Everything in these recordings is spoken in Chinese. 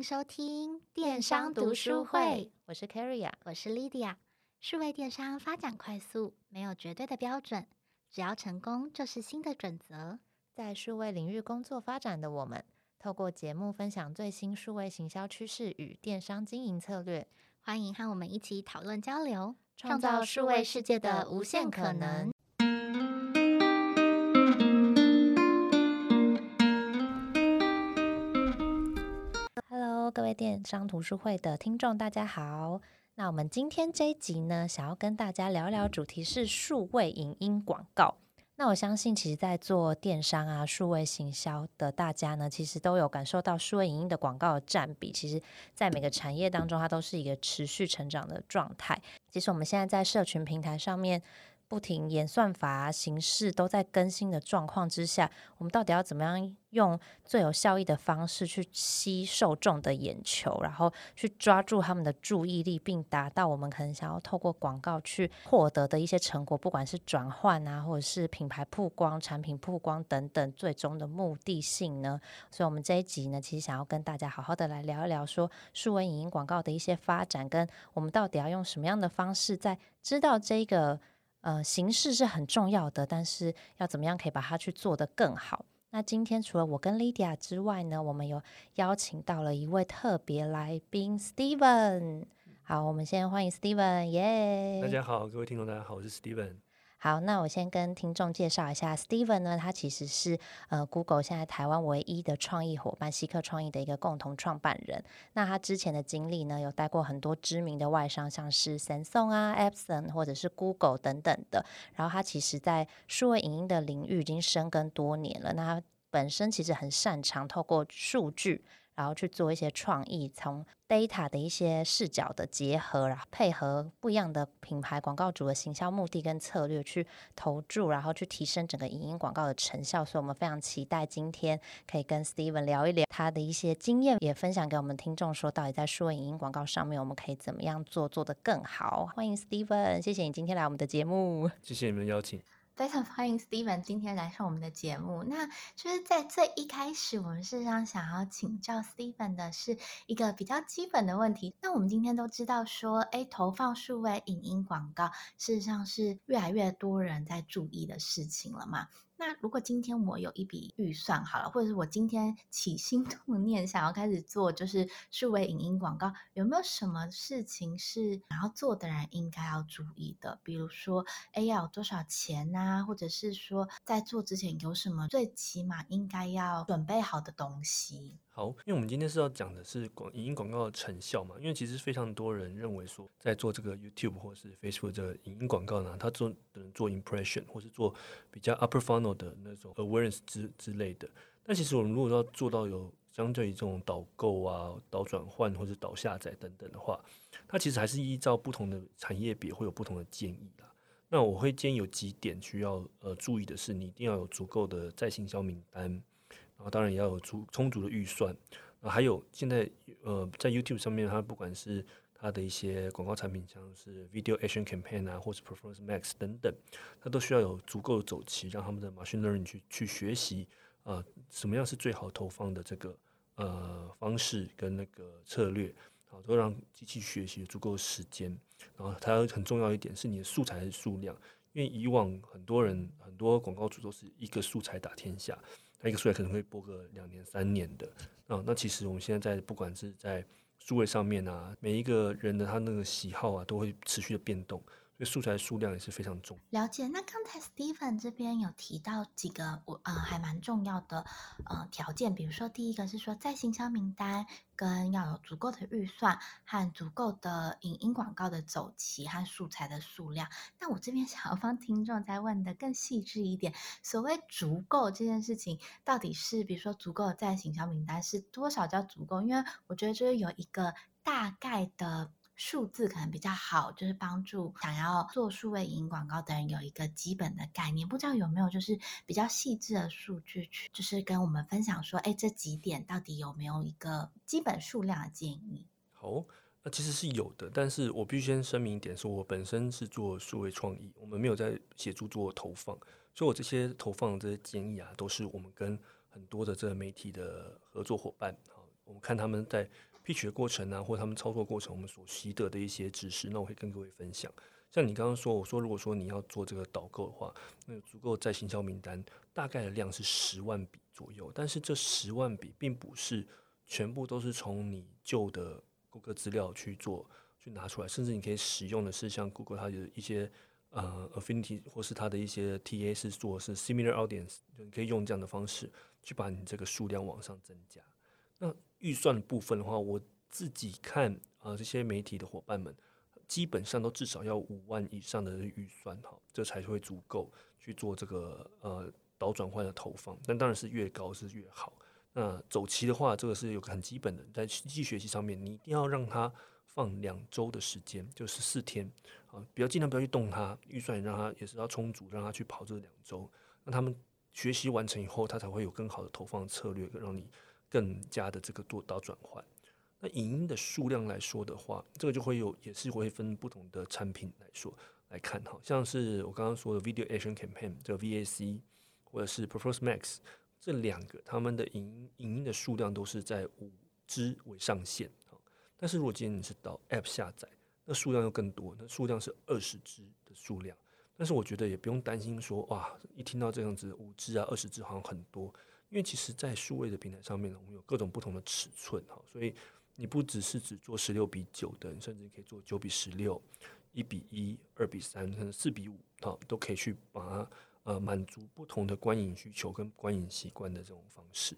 迎收听电商读书会。我是 Carrie，我是 Lydia。数位电商发展快速，没有绝对的标准，只要成功就是新的准则。在数位领域工作发展的我们，透过节目分享最新数位行销趋势与电商经营策略，欢迎和我们一起讨论交流，创造数位世界的无限可能。电商图书会的听众，大家好。那我们今天这一集呢，想要跟大家聊聊，主题是数位影音广告。那我相信，其实，在做电商啊、数位行销的大家呢，其实都有感受到数位影音的广告占比，其实，在每个产业当中，它都是一个持续成长的状态。其实，我们现在在社群平台上面。不停演算法，形式都在更新的状况之下，我们到底要怎么样用最有效益的方式去吸受众的眼球，然后去抓住他们的注意力，并达到我们可能想要透过广告去获得的一些成果，不管是转换啊，或者是品牌曝光、产品曝光等等，最终的目的性呢？所以，我们这一集呢，其实想要跟大家好好的来聊一聊，说数位影音广告的一些发展，跟我们到底要用什么样的方式，在知道这个。呃，形式是很重要的，但是要怎么样可以把它去做得更好？那今天除了我跟 Lydia 之外呢，我们有邀请到了一位特别来宾 Steven。好，我们先欢迎 Steven，耶！大家好，各位听众，大家好，我是 Steven。好，那我先跟听众介绍一下，Steven 呢，他其实是呃 Google 现在台湾唯一的创意伙伴，矽客创意的一个共同创办人。那他之前的经历呢，有带过很多知名的外商，像是 Samsung 啊、Epson 或者是 Google 等等的。然后他其实在数位影音的领域已经深耕多年了。那他本身其实很擅长透过数据。然后去做一些创意，从 data 的一些视角的结合，然后配合不一样的品牌广告主的行销目的跟策略去投注，然后去提升整个影音广告的成效。所以，我们非常期待今天可以跟 Steven 聊一聊他的一些经验，也分享给我们听众，说到底在数位影音广告上面，我们可以怎么样做，做得更好。欢迎 Steven，谢谢你今天来我们的节目，谢谢你们邀请。非常欢迎 Steven 今天来上我们的节目。那就是在最一开始，我们事实上想要请教 Steven 的是一个比较基本的问题。那我们今天都知道说，哎，投放数位影音广告，事实上是越来越多人在注意的事情了嘛。那如果今天我有一笔预算好了，或者是我今天起心动念想要开始做，就是数位影音广告，有没有什么事情是想要做的人应该要注意的？比如说，哎，要有多少钱啊？或者是说，在做之前有什么最起码应该要准备好的东西？好，因为我们今天是要讲的是广影音广告的成效嘛，因为其实非常多人认为说，在做这个 YouTube 或是 Facebook 这个影音广告呢，它做能做 impression 或是做比较 upper funnel 的那种 awareness 之之类的。但其实我们如果要做到有相对于这种导购啊、导转换或者导下载等等的话，它其实还是依照不同的产业别会有不同的建议啦。那我会建议有几点需要呃注意的是，你一定要有足够的再行销名单。然后当然也要有足充足的预算，啊，还有现在呃在 YouTube 上面，它不管是它的一些广告产品，像是 Video Action Campaign 啊，或是 Performance Max 等等，它都需要有足够的走期，让他们的 Machine Learning 去去学习啊、呃，什么样是最好投放的这个呃方式跟那个策略，好，都让机器学习足够时间。然后它很重要一点是你的素材的数量，因为以往很多人很多广告主都是一个素材打天下。它一个数位可能会播个两年三年的啊，那其实我们现在在不管是在数位上面啊，每一个人的他那个喜好啊，都会持续的变动。素材数量也是非常重。了解。那刚才 Steven 这边有提到几个我呃还蛮重要的呃条件，比如说第一个是说在行销名单跟要有足够的预算和足够的影音广告的走期和素材的数量。那我这边想要帮听众再问的更细致一点，所谓足够这件事情到底是比如说足够在行销名单是多少叫足够？因为我觉得就是有一个大概的。数字可能比较好，就是帮助想要做数位影广告的人有一个基本的概念。不知道有没有就是比较细致的数据去，就是跟我们分享说，哎，这几点到底有没有一个基本数量的建议？好，那其实是有的，但是我必须先声明一点，说我本身是做数位创意，我们没有在协助做投放，所以我这些投放的这些建议啊，都是我们跟很多的这个媒体的合作伙伴。好我们看他们在 pitch 的过程啊，或他们操作过程，我们所习得的一些知识，那我会跟各位分享。像你刚刚说，我说如果说你要做这个导购的话，那足够在行销名单大概的量是十万笔左右，但是这十万笔并不是全部都是从你旧的谷歌资料去做去拿出来，甚至你可以使用的是像 Google 它有一些呃 Affinity 或是它的一些 TA 是做是 Similar Audience，就你可以用这样的方式去把你这个数量往上增加。那预算的部分的话，我自己看啊、这些媒体的伙伴们基本上都至少要五万以上的预算哈，这才会足够去做这个呃导转换的投放。但当然是越高是越好。那走期的话，这个是有个很基本的，在机器学习上面，你一定要让它放两周的时间，就十四天啊，不要尽量不要去动它，预算也让它也是要充足，让它去跑这两周。那他们学习完成以后，它才会有更好的投放策略，让你。更加的这个做导转换，那影音的数量来说的话，这个就会有也是会分不同的产品来说来看，哈。像是我刚刚说的 Video Action Campaign 这个 VAC 或者是 Performance Max 这两个，他们的影音影音的数量都是在五支为上限，但是如果今天你是到 App 下载，那数量又更多，那数量是二十支的数量，但是我觉得也不用担心说哇，一听到这样子五支啊二十支好像很多。因为其实，在数位的平台上面呢，我们有各种不同的尺寸哈，所以你不只是只做十六比九的，你甚至可以做九比十六、一比一、二比三，甚至四比五，哈，都可以去把它呃满足不同的观影需求跟观影习惯的这种方式。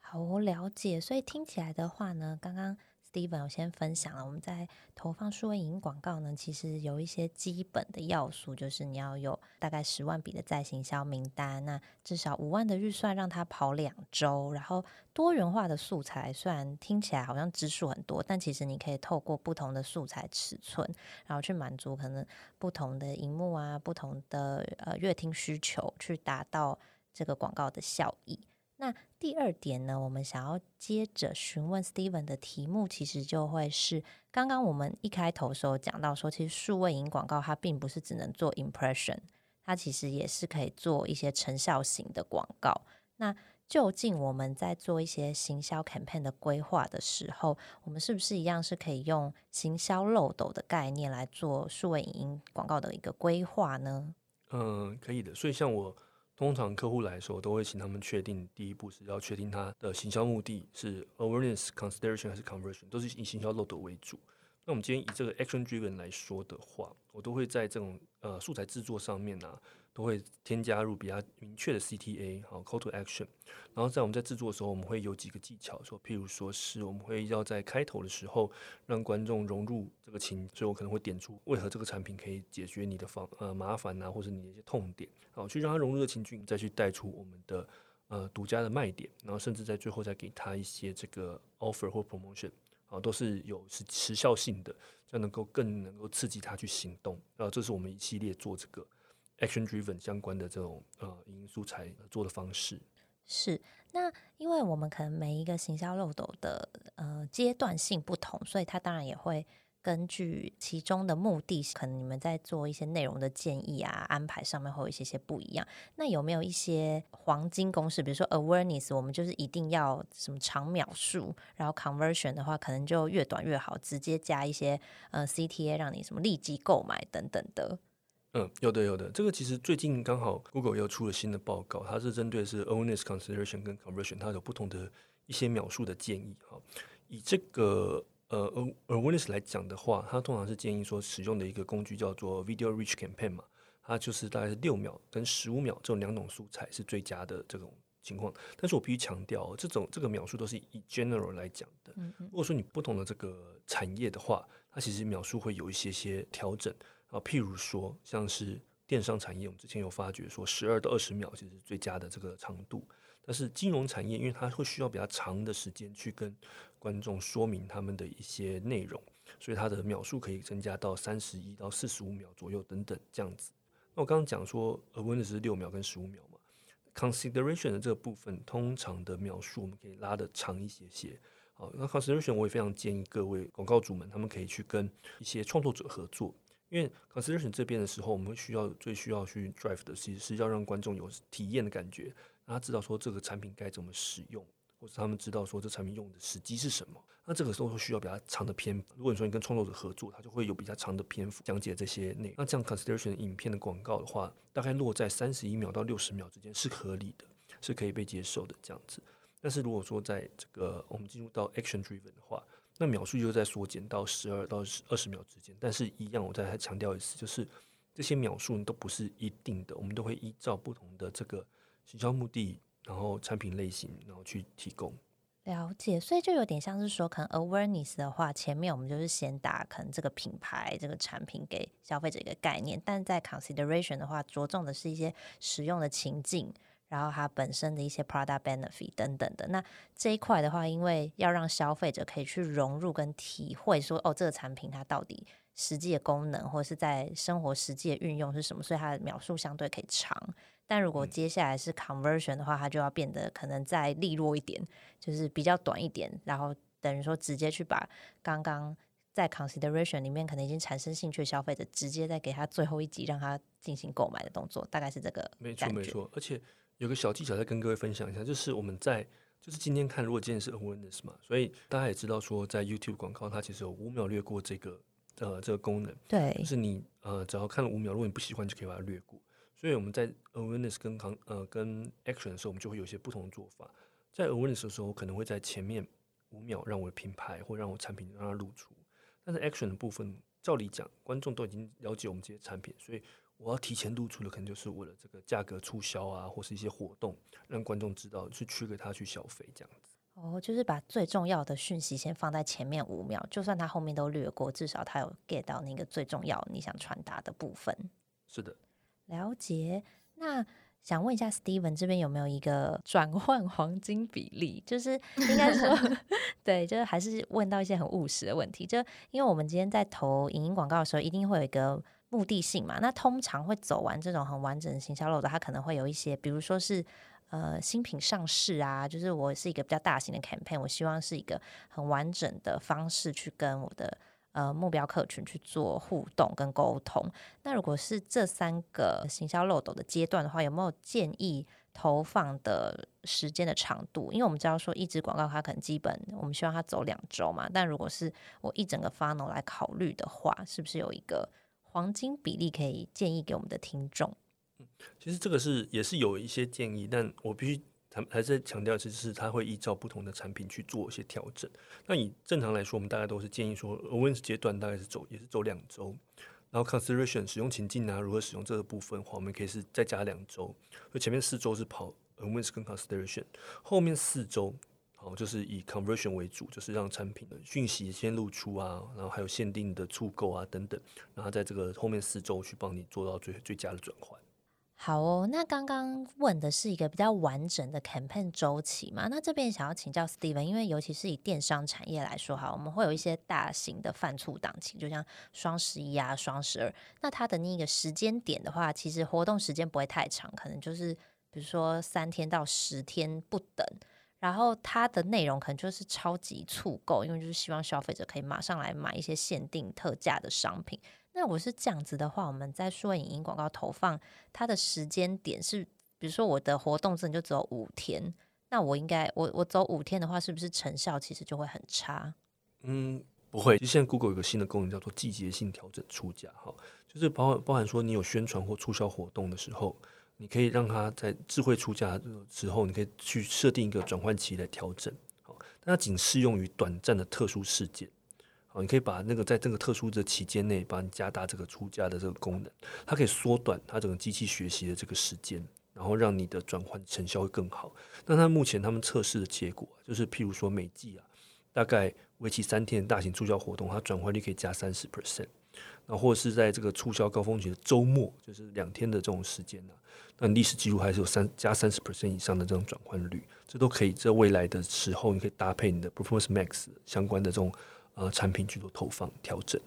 好，我了解。所以听起来的话呢，刚刚。Steven 我先分享了，我们在投放数位影音广告呢，其实有一些基本的要素，就是你要有大概十万笔的在行销名单，那至少五万的预算让它跑两周，然后多元化的素材，虽然听起来好像支数很多，但其实你可以透过不同的素材尺寸，然后去满足可能不同的荧幕啊、不同的呃乐听需求，去达到这个广告的效益。那第二点呢，我们想要接着询问 Steven 的题目，其实就会是刚刚我们一开头时候讲到说，其实数位影广告它并不是只能做 impression，它其实也是可以做一些成效型的广告。那究竟我们在做一些行销 campaign 的规划的时候，我们是不是一样是可以用行销漏斗的概念来做数位影音广告的一个规划呢？嗯，可以的。所以像我。通常客户来说，都会请他们确定，第一步是要确定他的行销目的是 awareness、consideration 还是 conversion，都是以行销漏斗为主。那我们今天以这个 action driven 来说的话，我都会在这种呃素材制作上面呢、都会添加入比较明确的 CTA，好 Call to Action。然后在我们在制作的时候，我们会有几个技巧，说譬如说是我们会要在开头的时候让观众融入这个情，所以我可能会点出为何这个产品可以解决你的方呃麻烦啊，或者你的一些痛点，好去让他融入的情境，再去带出我们的呃独家的卖点，然后甚至在最后再给他一些这个 offer 或 promotion，啊都是有是时效性的，这样能够更能够刺激他去行动。然后这是我们一系列做这个。Action Driven 相关的这种呃影音素材做的方式是，那因为我们可能每一个行销漏斗的呃阶段性不同，所以它当然也会根据其中的目的，可能你们在做一些内容的建议啊安排上面会有一些些不一样。那有没有一些黄金公式？比如说 Awareness，我们就是一定要什么长秒数，然后 Conversion 的话可能就越短越好，直接加一些呃 CTA 让你什么立即购买等等的。嗯，有的有的，这个其实最近刚好 Google 又出了新的报告，它是针对是 Awareness Consideration 跟 Conversion，它有不同的一些描述的建议。哈，以这个呃 Awareness 来讲的话，它通常是建议说使用的一个工具叫做 Video reach Campaign 嘛，它就是大概是六秒跟十五秒这种两种素材是最佳的这种情况。但是我必须强调，这种这个描述都是以 general 来讲的。如果说你不同的这个产业的话，它其实描述会有一些些调整。啊，譬如说，像是电商产业，我们之前有发觉说，十二到二十秒其实是最佳的这个长度。但是金融产业，因为它会需要比较长的时间去跟观众说明他们的一些内容，所以它的秒数可以增加到三十一到四十五秒左右等等这样子。那我刚刚讲说，awareness 是六秒跟十五秒嘛，consideration 的这个部分，通常的秒数我们可以拉得长一些些。好，那 consideration 我也非常建议各位广告主们，他们可以去跟一些创作者合作。因为 consideration 这边的时候，我们需要最需要去 drive 的，其实是要让观众有体验的感觉，让他知道说这个产品该怎么使用，或者他们知道说这产品用的时机是什么。那这个时候需要比较长的篇。如果你说你跟创作者合作，他就会有比较长的篇幅讲解这些内容。那这样 consideration 影片的广告的话，大概落在三十一秒到六十秒之间是合理的，是可以被接受的这样子。但是如果说在这个我们进入到 action driven 的话，那秒数就在缩减到十二到二十秒之间。但是一样，我再强调一次，就是这些秒数都不是一定的，我们都会依照不同的这个行销目的。然后产品类型，然后去提供了解，所以就有点像是说，可能 awareness 的话，前面我们就是先打可能这个品牌、这个产品给消费者一个概念，但在 consideration 的话，着重的是一些使用的情境，然后它本身的一些 product benefit 等等的。那这一块的话，因为要让消费者可以去融入跟体会说，说哦，这个产品它到底实际的功能，或者是在生活实际的运用是什么，所以它的描述相对可以长。但如果接下来是 conversion 的话，它就要变得可能再利落一点，就是比较短一点，然后等于说直接去把刚刚在 consideration 里面可能已经产生兴趣的消费者，直接再给他最后一击，让他进行购买的动作，大概是这个。没错没错，而且有个小技巧再跟各位分享一下，就是我们在就是今天看，如果今天是 awareness 嘛，所以大家也知道说，在 YouTube 广告它其实有五秒略过这个呃这个功能，对，就是你呃只要看了五秒，如果你不喜欢，就可以把它略过。所以我们在 awareness 跟扛呃跟 action 的时候，我们就会有一些不同的做法。在 awareness 的时候，我可能会在前面五秒让我的品牌或让我产品让它露出。但是 action 的部分，照理讲，观众都已经了解我们这些产品，所以我要提前露出的，可能就是为了这个价格促销啊，或是一些活动，让观众知道去驱给他去消费这样子。哦，就是把最重要的讯息先放在前面五秒，就算他后面都略过，至少他有 get 到那个最重要你想传达的部分。是的。了解，那想问一下 Steven 这边有没有一个转换黄金比例？就是应该说，对，就是还是问到一些很务实的问题。就因为我们今天在投影音广告的时候，一定会有一个目的性嘛。那通常会走完这种很完整的行销漏斗，它可能会有一些，比如说是呃新品上市啊，就是我是一个比较大型的 campaign，我希望是一个很完整的方式去跟我的。呃，目标客群去做互动跟沟通。那如果是这三个行销漏斗的阶段的话，有没有建议投放的时间的长度？因为我们知道说一支广告它可能基本我们希望它走两周嘛。但如果是我一整个 funnel 来考虑的话，是不是有一个黄金比例可以建议给我们的听众？嗯，其实这个是也是有一些建议，但我必须。还还是强调，就是它会依照不同的产品去做一些调整。那以正常来说，我们大概都是建议说 a w a n e s 阶段大概是走也是走两周，然后 consideration 使用情境啊，如何使用这个部分的话，我们可以是再加两周。所以前面四周是跑 a w a n e s 跟 consideration，后面四周好就是以 conversion 为主，就是让产品的讯息先露出啊，然后还有限定的促购啊等等，然后在这个后面四周去帮你做到最最佳的转换。好哦，那刚刚问的是一个比较完整的 campaign 周期嘛？那这边想要请教 Steven，因为尤其是以电商产业来说，哈，我们会有一些大型的贩促档期，就像双十一啊、双十二，那它的那个时间点的话，其实活动时间不会太长，可能就是比如说三天到十天不等，然后它的内容可能就是超级促购，因为就是希望消费者可以马上来买一些限定特价的商品。那我是这样子的话，我们在说影音广告投放，它的时间点是，比如说我的活动真的就只有五天，那我应该我我走五天的话，是不是成效其实就会很差？嗯，不会。就现在 Google 有个新的功能叫做季节性调整出价，哈，就是包包含说你有宣传或促销活动的时候，你可以让它在智慧出价的时候，你可以去设定一个转换期来调整，好，但它仅适用于短暂的特殊事件。好你可以把那个在这个特殊的期间内，帮你加大这个出价的这个功能，它可以缩短它整个机器学习的这个时间，然后让你的转换成效会更好。那它目前他们测试的结果，就是譬如说每季啊，大概为期三天的大型促销活动，它转换率可以加三十 percent，那或者是在这个促销高峰期的周末，就是两天的这种时间呢、那历史记录还是有三加三十 percent 以上的这种转换率，这都可以在未来的时候，你可以搭配你的 Performance Max 相关的这种。呃，产品去做投放调整，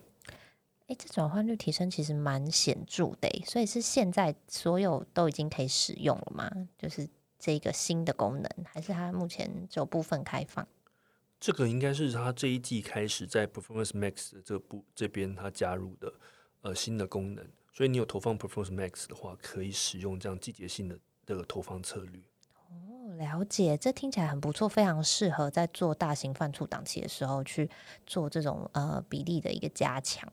哎，这转换率提升其实蛮显著的，所以是现在所有都已经可以使用了吗？就是这个新的功能，还是它目前只有部分开放？这个应该是它这一季开始在 Performance Max 的这部这边它加入的呃新的功能，所以你有投放 Performance Max 的话，可以使用这样季节性的这个投放策略。了解，这听起来很不错，非常适合在做大型犯促档期的时候去做这种呃比例的一个加强。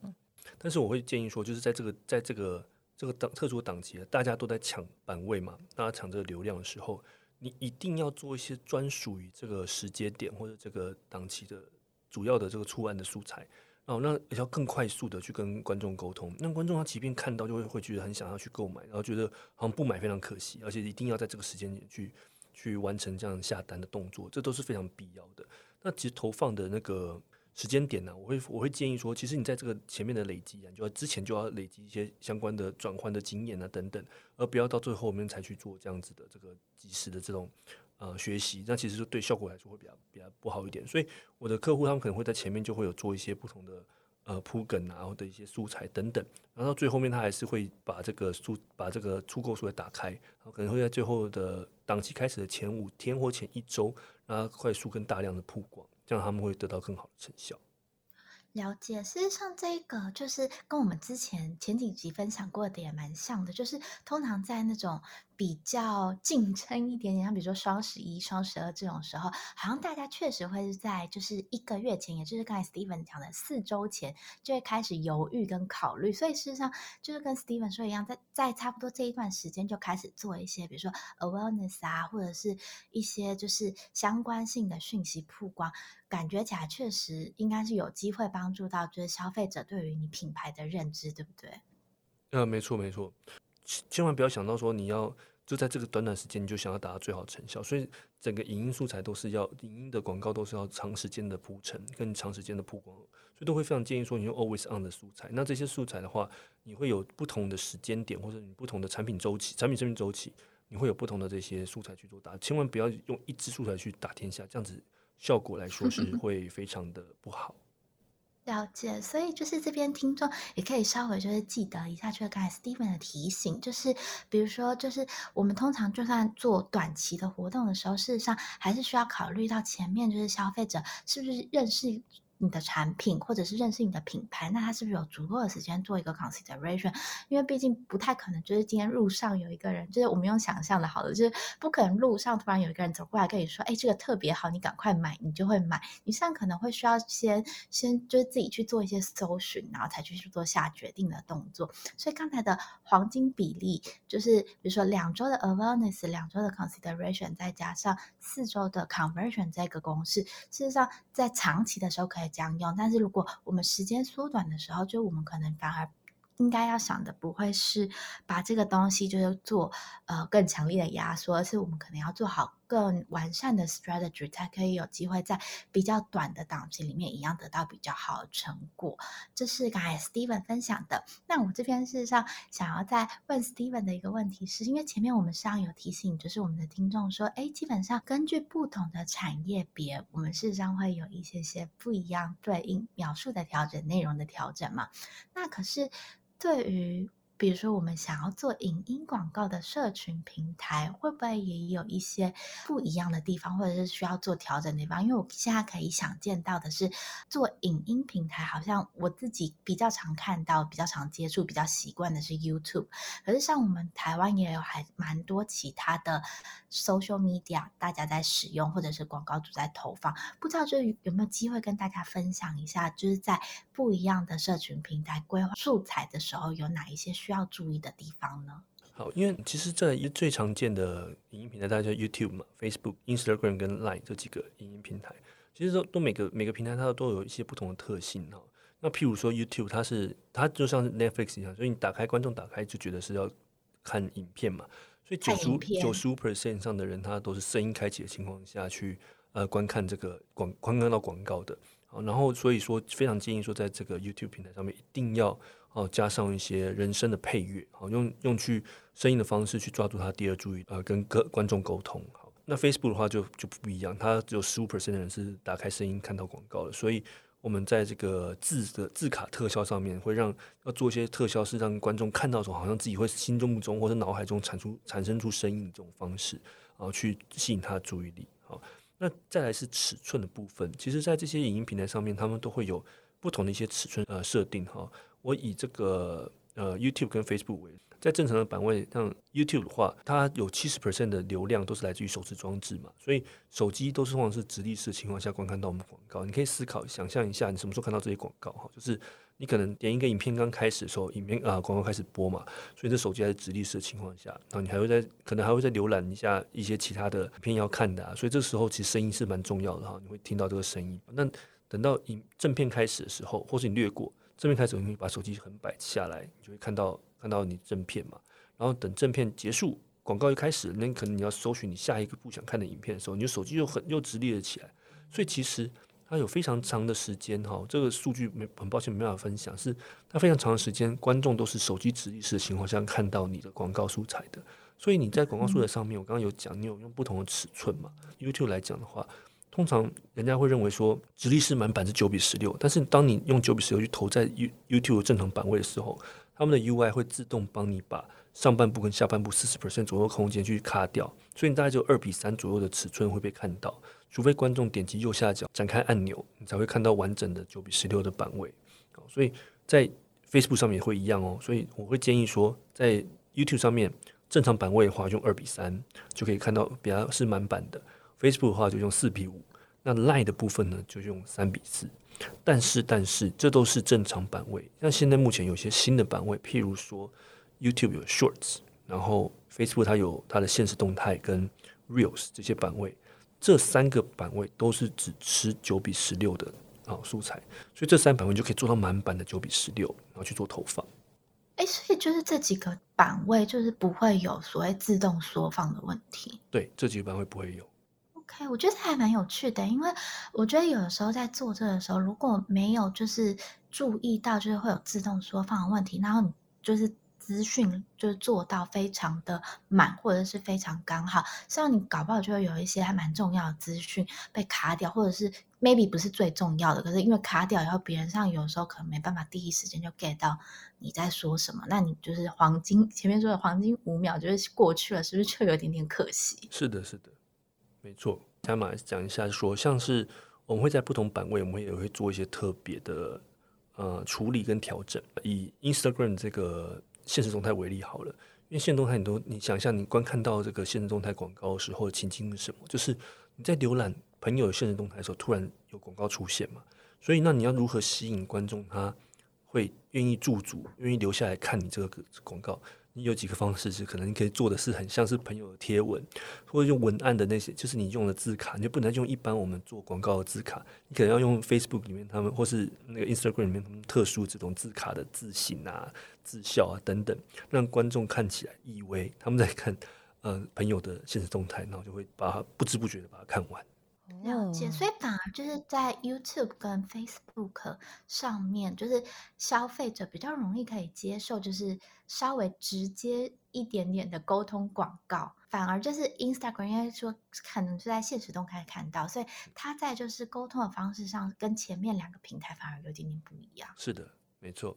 但是我会建议说，就是在这个在这个这个档特殊档期，大家都在抢版位嘛，大家抢这个流量的时候，你一定要做一些专属于这个时间点或者这个档期的主要的这个出案的素材。哦，那要更快速的去跟观众沟通，那观众他即便看到就会会觉得很想要去购买，然后觉得好像不买非常可惜，而且一定要在这个时间点去去完成这样下单的动作，这都是非常必要的。那其实投放的那个时间点呢，我会我会建议说，其实你在这个前面的累积啊，就要之前就要累积一些相关的转换的经验啊等等，而不要到最后面才去做这样子的这个及时的这种。呃，学习那其实就对效果来说会比较比较不好一点，所以我的客户他们可能会在前面就会有做一些不同的呃铺梗啊，或者一些素材等等，然后到最后面他还是会把这个素把这个出购素材打开，然后可能会在最后的档期开始的前五天或前一周，让它快速跟大量的曝光，这样他们会得到更好的成效。了解，事实上，这个就是跟我们之前前几集分享过的也蛮像的，就是通常在那种。比较竞争一点点，像比如说双十一、双十二这种时候，好像大家确实会是在就是一个月前，也就是刚才 Steven 讲的四周前，就会开始犹豫跟考虑。所以事实上，就是跟 Steven 说一样，在在差不多这一段时间就开始做一些，比如说 awareness 啊，或者是一些就是相关性的讯息曝光，感觉起来确实应该是有机会帮助到就是消费者对于你品牌的认知，对不对？呃，没错，没错。千万不要想到说你要就在这个短短时间你就想要达到最好的成效，所以整个影音素材都是要影音的广告都是要长时间的铺陈跟长时间的曝光，所以都会非常建议说你用 always on 的素材。那这些素材的话，你会有不同的时间点或者你不同的产品周期、产品生命周期，你会有不同的这些素材去做打。千万不要用一支素材去打天下，这样子效果来说是 会非常的不好。了解，所以就是这边听众也可以稍微就是记得一下，就是刚才 Steven 的提醒，就是比如说，就是我们通常就算做短期的活动的时候，事实上还是需要考虑到前面就是消费者是不是认识。你的产品或者是认识你的品牌，那他是不是有足够的时间做一个 consideration？因为毕竟不太可能，就是今天路上有一个人，就是我们用想象的，好的，就是不可能路上突然有一个人走过来跟你说，哎，这个特别好，你赶快买，你就会买。你现在可能会需要先先就是自己去做一些搜寻，然后才去做下决定的动作。所以刚才的黄金比例，就是比如说两周的 awareness，两周的 consideration，再加上四周的 conversion 这个公式，事实上在长期的时候可以。这样用，但是如果我们时间缩短的时候，就我们可能反而。应该要想的不会是把这个东西就是做呃更强烈的压缩，而是我们可能要做好更完善的 strategy，才可以有机会在比较短的档期里面一样得到比较好的成果。这是刚才 Steven 分享的。那我这边事实上想要再问 Steven 的一个问题是，因为前面我们上有提醒，就是我们的听众说，哎，基本上根据不同的产业别，我们事实上会有一些些不一样对应描述的调整、内容的调整嘛。那可是。对于，比如说我们想要做影音广告的社群平台，会不会也有一些不一样的地方，或者是需要做调整的地方？因为我现在可以想见到的是，做影音平台，好像我自己比较常看到、比较常接触、比较习惯的是 YouTube。可是像我们台湾也有还蛮多其他的 social media，大家在使用，或者是广告主在投放。不知道就有没有机会跟大家分享一下，就是在。不一样的社群平台规划素材的时候，有哪一些需要注意的地方呢？好，因为其实这最常见的影音平台，大家叫 YouTube 嘛，Facebook、Instagram 跟 Line 这几个影音平台，其实都都每个每个平台它都有一些不同的特性哈。那譬如说 YouTube，它是它就像是 Netflix 一样，所以你打开观众打开就觉得是要看影片嘛，所以九十九十五 percent 以上的人，他都是声音开启的情况下去呃观看这个广观看到广告的。好，然后所以说非常建议说，在这个 YouTube 平台上面一定要哦加上一些人声的配乐，好用用去声音的方式去抓住他第二注意，呃，跟各观众沟通。好，那 Facebook 的话就就不一样，它只有十五 percent 的人是打开声音看到广告的，所以我们在这个字的字卡特效上面会让要做一些特效，是让观众看到的时候，好像自己会心中中或者脑海中产出产生出声音的这种方式，然后去吸引他的注意力。好。那再来是尺寸的部分，其实，在这些影音平台上面，他们都会有不同的一些尺寸呃设定哈。我以这个呃 YouTube 跟 Facebook 为，在正常的版位，像 YouTube 的话，它有七十 percent 的流量都是来自于手持装置嘛，所以手机都是往往是直立式情况下观看到我们广告。你可以思考想象一下，你什么时候看到这些广告哈？就是你可能点一个影片刚开始的时候，影片啊广告开始播嘛，所以这手机还是直立式的情况下，然后你还会在可能还会再浏览一下一些其他的片要看的啊，所以这时候其实声音是蛮重要的哈，你会听到这个声音。那等到影正片开始的时候，或是你略过正片开始，你会把手机横摆下来，你就会看到。看到你正片嘛，然后等正片结束，广告一开始，那可能你要搜寻你下一个不想看的影片的时候，你的手机又很又直立了起来。所以其实它有非常长的时间哈，这个数据没很抱歉没办法分享，是它非常长的时间，观众都是手机直立式的情况下看到你的广告素材的。所以你在广告素材上面，我刚刚有讲，你有用不同的尺寸嘛？YouTube 来讲的话，通常人家会认为说直立式满版是九比十六，但是当你用九比十六去投在 You YouTube 正常版位的时候。他们的 UI 会自动帮你把上半部跟下半部四十 percent 左右空间去卡掉，所以你大概就二比三左右的尺寸会被看到，除非观众点击右下角展开按钮，你才会看到完整的九比十六的版位。所以在 Facebook 上面也会一样哦，所以我会建议说，在 YouTube 上面正常版位的话用二比三就可以看到比较是满版的，Facebook 的话就用四比五，那 Line 的部分呢就用三比四。但是，但是，这都是正常版位。像现在目前有些新的版位，譬如说 YouTube 有 Shorts，然后 Facebook 它有它的限时动态跟 Reels 这些版位，这三个版位都是只吃九比十六的啊素材，所以这三版位就可以做到满版的九比十六，然后去做投放。哎，所以就是这几个版位就是不会有所谓自动缩放的问题。对，这几个版位不会有。OK，我觉得还蛮有趣的，因为我觉得有的时候在做这个的时候，如果没有就是注意到就是会有自动缩放的问题，然后你就是资讯就是做到非常的满或者是非常刚好，像你搞不好就会有一些还蛮重要的资讯被卡掉，或者是 maybe 不是最重要的，可是因为卡掉以后，别人上有时候可能没办法第一时间就 get 到你在说什么，那你就是黄金前面说的黄金五秒就是过去了，是不是就有点点可惜？是的，是的。没错，加码讲一下说，说像是我们会在不同版位，我们也会做一些特别的呃处理跟调整。以 Instagram 这个现实动态为例好了，因为现实动态你都你想一下你观看到这个现实动态广告的时候的情境是什么？就是你在浏览朋友的现实动态的时候，突然有广告出现嘛。所以那你要如何吸引观众，他会愿意驻足，愿意留下来看你这个广告？你有几个方式是可能你可以做的是很像是朋友的贴文，或者用文案的那些，就是你用的字卡，你就不能用一般我们做广告的字卡，你可能要用 Facebook 里面他们或是那个 Instagram 里面他们特殊这种字卡的字型啊、字效啊等等，让观众看起来以为他们在看呃朋友的现实动态，然后就会把它不知不觉的把它看完。了解，所以反而就是在 YouTube 跟 Facebook 上面，就是消费者比较容易可以接受，就是稍微直接一点点的沟通广告。反而就是 Instagram，因为说可能是在现实中可以看到，所以它在就是沟通的方式上跟前面两个平台反而有点点不一样。是的，没错。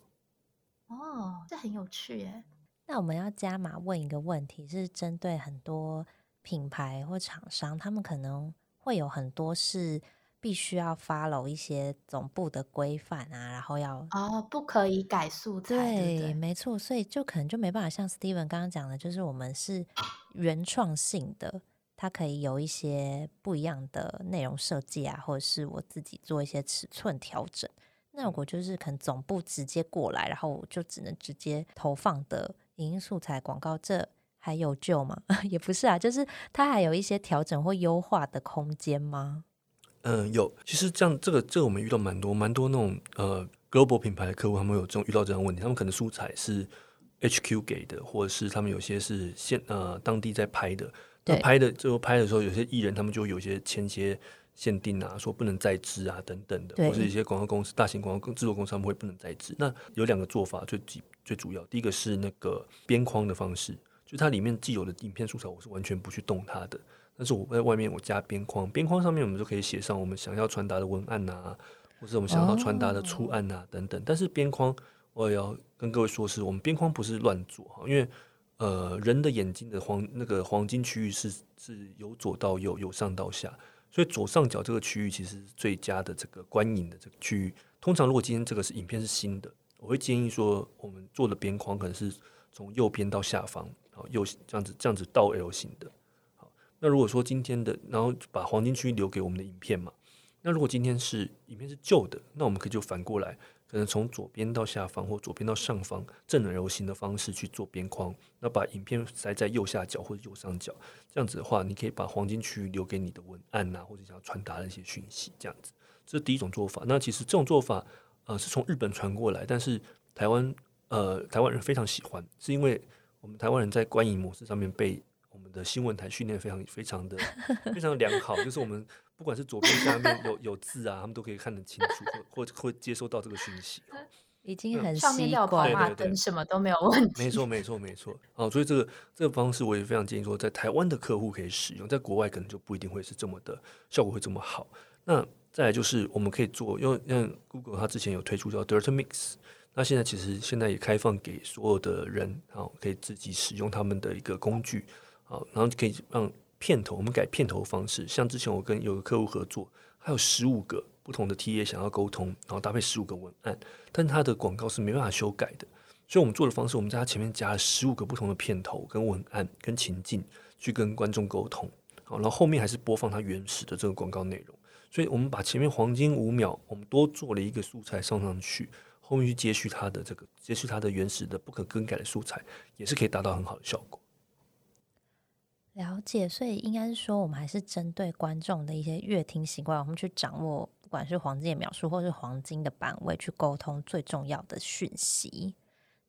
哦，这很有趣耶。那我们要加码问一个问题，是针对很多品牌或厂商，他们可能。会有很多是必须要 follow 一些总部的规范啊，然后要哦，不可以改素材，对，没错，所以就可能就没办法像 Steven 刚刚讲的，就是我们是原创性的，它可以有一些不一样的内容设计啊，或者是我自己做一些尺寸调整。那如果就是可能总部直接过来，然后我就只能直接投放的影音素材广告这。还有救吗？也不是啊，就是它还有一些调整或优化的空间吗？嗯，有。其实这样，这个这个我们遇到蛮多蛮多那种呃 global 品牌的客户，他们有这种遇到这样问题，他们可能素材是 HQ 给的，或者是他们有些是现呃当地在拍的，那拍的最后拍的时候，有些艺人他们就有些签些限定啊，说不能再制啊等等的，或是一些广告公司、大型广告制作公司他们会不能再制。那有两个做法，最最最主要，第一个是那个边框的方式。就它里面既有的影片素材，我是完全不去动它的。但是我在外面我加边框，边框上面我们就可以写上我们想要传达的文案啊，或是我们想要传达的出案啊等等。但是边框我也要跟各位说，是我们边框不是乱做哈，因为呃人的眼睛的黄那个黄金区域是是由左到右，由上到下，所以左上角这个区域其实是最佳的这个观影的这个区域。通常如果今天这个是影片是新的。我会建议说，我们做的边框可能是从右边到下方，好，右这样子这样子倒 L 型的。好，那如果说今天的，然后把黄金区留给我们的影片嘛，那如果今天是影片是旧的，那我们可以就反过来。可能从左边到下方，或左边到上方，正 L 型的方式去做边框，那把影片塞在右下角或者右上角，这样子的话，你可以把黄金区域留给你的文案啊，或者想要传达的一些讯息，这样子，这是第一种做法。那其实这种做法，呃，是从日本传过来，但是台湾，呃，台湾人非常喜欢，是因为我们台湾人在观影模式上面被我们的新闻台训练非常非常的非常良好，就是我们。不管是左边下面有有字啊，他们都可以看得清楚，或或会接收到这个讯息。已经很上面要跑马灯什么都没有问题。没错，没错，没错。哦，所以这个这个方式我也非常建议说，在台湾的客户可以使用，在国外可能就不一定会是这么的效果会这么好。那再来就是我们可以做，因为像 Google 它之前有推出叫 Direct Mix，那现在其实现在也开放给所有的人，然后可以自己使用他们的一个工具，好，然后可以让。片头，我们改片头方式，像之前我跟有个客户合作，还有十五个不同的 TA 想要沟通，然后搭配十五个文案，但他的广告是没办法修改的，所以我们做的方式，我们在他前面加了十五个不同的片头跟文案跟情境，去跟观众沟通，好，然后后面还是播放他原始的这个广告内容，所以我们把前面黄金五秒，我们多做了一个素材上上去，后面去接续它的这个接续它的原始的不可更改的素材，也是可以达到很好的效果。了解，所以应该是说，我们还是针对观众的一些阅听习惯，我们去掌握，不管是黄金的描述，或是黄金的版位，去沟通最重要的讯息。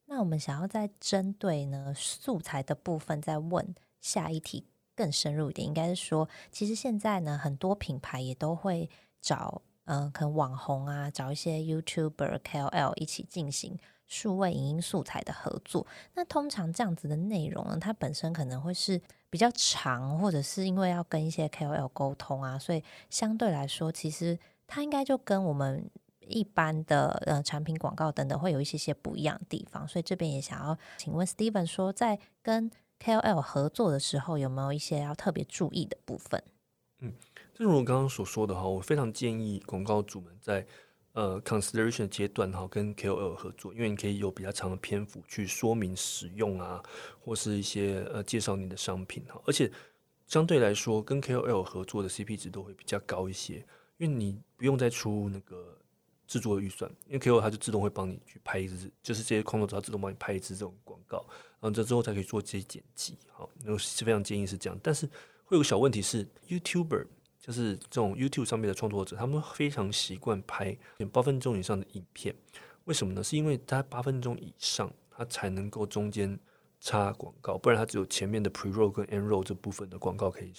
那我们想要再针对呢素材的部分，再问下一题更深入一点，应该是说，其实现在呢，很多品牌也都会找，嗯、可能网红啊，找一些 YouTuber、KOL 一起进行数位影音素材的合作。那通常这样子的内容呢，它本身可能会是。比较长，或者是因为要跟一些 KOL 沟通啊，所以相对来说，其实它应该就跟我们一般的呃产品广告等等会有一些些不一样的地方。所以这边也想要请问 Steven 说，在跟 KOL 合作的时候，有没有一些要特别注意的部分？嗯，正如我刚刚所说的哈，我非常建议广告主们在。呃，consideration 阶段哈，跟 KOL 合作，因为你可以有比较长的篇幅去说明使用啊，或是一些呃介绍你的商品哈，而且相对来说，跟 KOL 合作的 CP 值都会比较高一些，因为你不用再出那个制作预算，因为 KOL 它就自动会帮你去拍一支，就是这些创作者自动帮你拍一支这种广告，然后这之后才可以做这些剪辑，好，那是非常建议是这样，但是会有个小问题是 YouTuber。就是这种 YouTube 上面的创作者，他们非常习惯拍八分钟以上的影片，为什么呢？是因为在八分钟以上，它才能够中间插广告，不然它只有前面的 Pre-roll 跟 End-roll 这部分的广告可以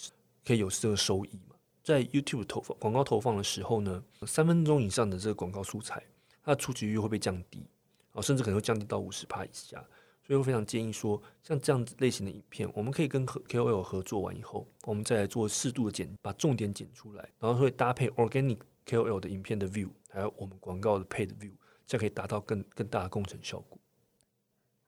可以有这个收益嘛。在 YouTube 投放广告投放的时候呢，三分钟以上的这个广告素材，它的触及率会被降低，啊，甚至可能会降低到五十趴以下。所以我非常建议说，像这样子类型的影片，我们可以跟 KOL 合作完以后，我们再来做适度的剪，把重点剪出来，然后会搭配 organic KOL 的影片的 view，还有我们广告的 paid view，这样可以达到更更大的工程效果。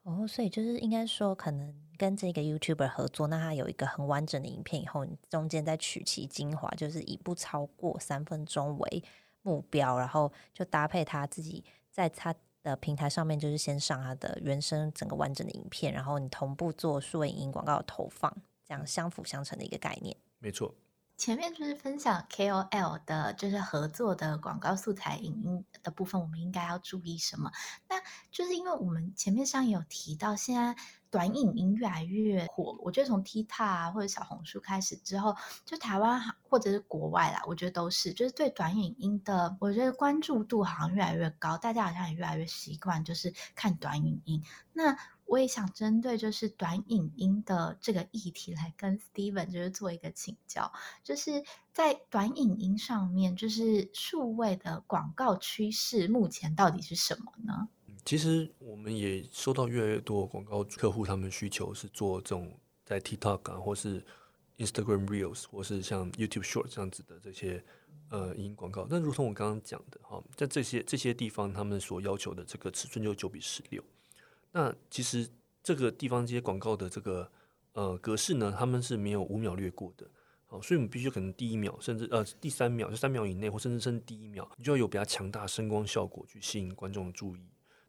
哦，所以就是应该说，可能跟这个 YouTuber 合作，那他有一个很完整的影片以后，你中间再取其精华，就是以不超过三分钟为目标，然后就搭配他自己在他。的平台上面就是先上它的原生整个完整的影片，然后你同步做数位影音广告的投放，这样相辅相成的一个概念。没错，前面就是分享 KOL 的，就是合作的广告素材影音的部分，我们应该要注意什么？那就是因为我们前面上也有提到，现在。短影音越来越火，我觉得从 TikTok 啊或者小红书开始之后，就台湾或者是国外啦，我觉得都是，就是对短影音的，我觉得关注度好像越来越高，大家好像也越来越习惯就是看短影音。那我也想针对就是短影音的这个议题来跟 Steven 就是做一个请教，就是在短影音上面，就是数位的广告趋势目前到底是什么呢？其实我们也收到越来越多广告客户，他们需求是做这种在 TikTok 啊，或是 Instagram Reels，或是像 YouTube Short 这样子的这些呃影音广告。那如同我刚刚讲的哈，在这些这些地方，他们所要求的这个尺寸就是九比十六。那其实这个地方这些广告的这个呃格式呢，他们是没有五秒略过的。好，所以我们必须可能第一秒，甚至呃第三秒，就三秒以内，或甚至甚至第一秒，你就要有比较强大声光效果去吸引观众的注意。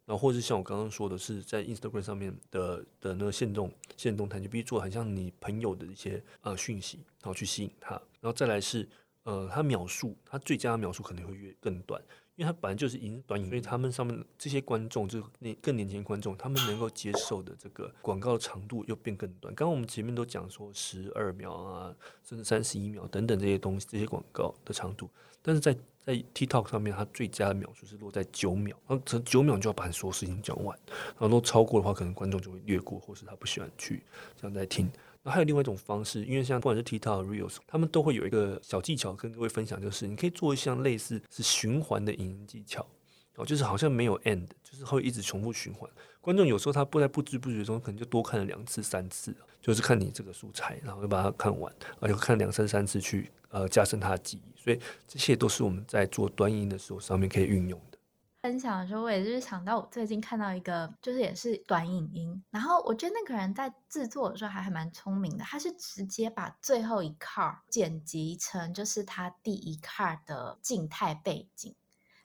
然后或者像我刚刚说的是在 Instagram 上面的的那个限动限动态，就必须做很像你朋友的一些呃讯息，然后去吸引他，然后再来是呃他描述，他最佳的描述可能会越更短。因为他本来就是影短影，所以他们上面这些观众，就年更年轻观众，他们能够接受的这个广告的长度又变更短。刚刚我们前面都讲说十二秒啊，甚至三十一秒等等这些东西，这些广告的长度，但是在在 TikTok 上面，它最佳的秒数是落在九秒，然后这九秒就要把所有事情讲完，然后都超过的话，可能观众就会略过，或是他不喜欢去这样在听。那还有另外一种方式，因为像不管是 TikTok、Reels，他们都会有一个小技巧跟各位分享，就是你可以做一项类似是循环的影音技巧，哦，就是好像没有 end，就是会一直重复循环。观众有时候他不在不知不觉中，可能就多看了两次、三次，就是看你这个素材，然后就把它看完，而且看两三三次去呃加深他的记忆。所以这些都是我们在做端音的时候上面可以运用的。分享的时候，我也是想到我最近看到一个，就是也是短影音，然后我觉得那个人在制作的时候还还蛮聪明的，他是直接把最后一 car 剪辑成就是他第一 car 的静态背景。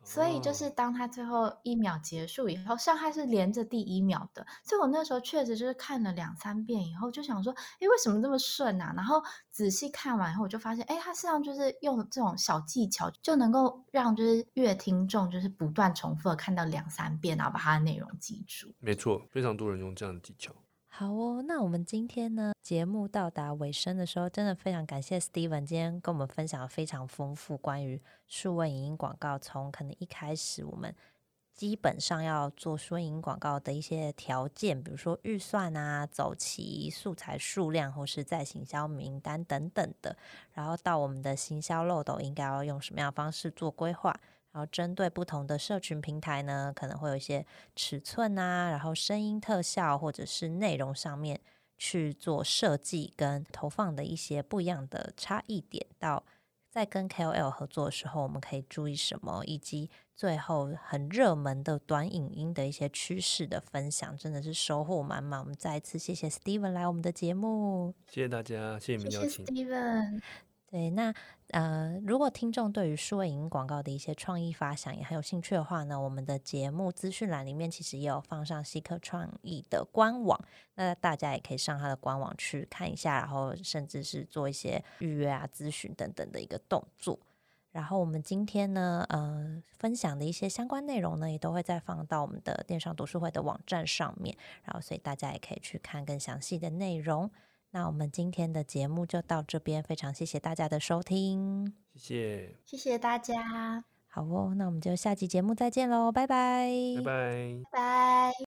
所以就是当他最后一秒结束以后，像他是连着第一秒的，所以我那时候确实就是看了两三遍以后，就想说，哎，为什么这么顺啊？然后仔细看完以后，我就发现，哎，他实际上就是用这种小技巧，就能够让就是阅听众就是不断重复的看到两三遍，然后把他的内容记住。没错，非常多人用这样的技巧。好哦，那我们今天呢，节目到达尾声的时候，真的非常感谢 Steven 今天跟我们分享了非常丰富关于数位影音广告，从可能一开始我们基本上要做数位影音广告的一些条件，比如说预算啊、走期、素材数量或是在行销名单等等的，然后到我们的行销漏斗应该要用什么样的方式做规划。然后针对不同的社群平台呢，可能会有一些尺寸啊，然后声音特效或者是内容上面去做设计跟投放的一些不一样的差异点。到在跟 KOL 合作的时候，我们可以注意什么，以及最后很热门的短影音的一些趋势的分享，真的是收获满满。我们再一次谢谢 Steven 来我们的节目，谢谢大家，谢谢你们邀请。谢谢 Steven。对，那呃，如果听众对于数位影音广告的一些创意发想也很有兴趣的话呢，我们的节目资讯栏里面其实也有放上西客创意的官网，那大家也可以上他的官网去看一下，然后甚至是做一些预约啊、咨询等等的一个动作。然后我们今天呢，呃，分享的一些相关内容呢，也都会再放到我们的电商读书会的网站上面，然后所以大家也可以去看更详细的内容。那我们今天的节目就到这边，非常谢谢大家的收听，谢谢，谢谢大家，好哦，那我们就下期节目再见喽，拜拜，拜拜，拜拜。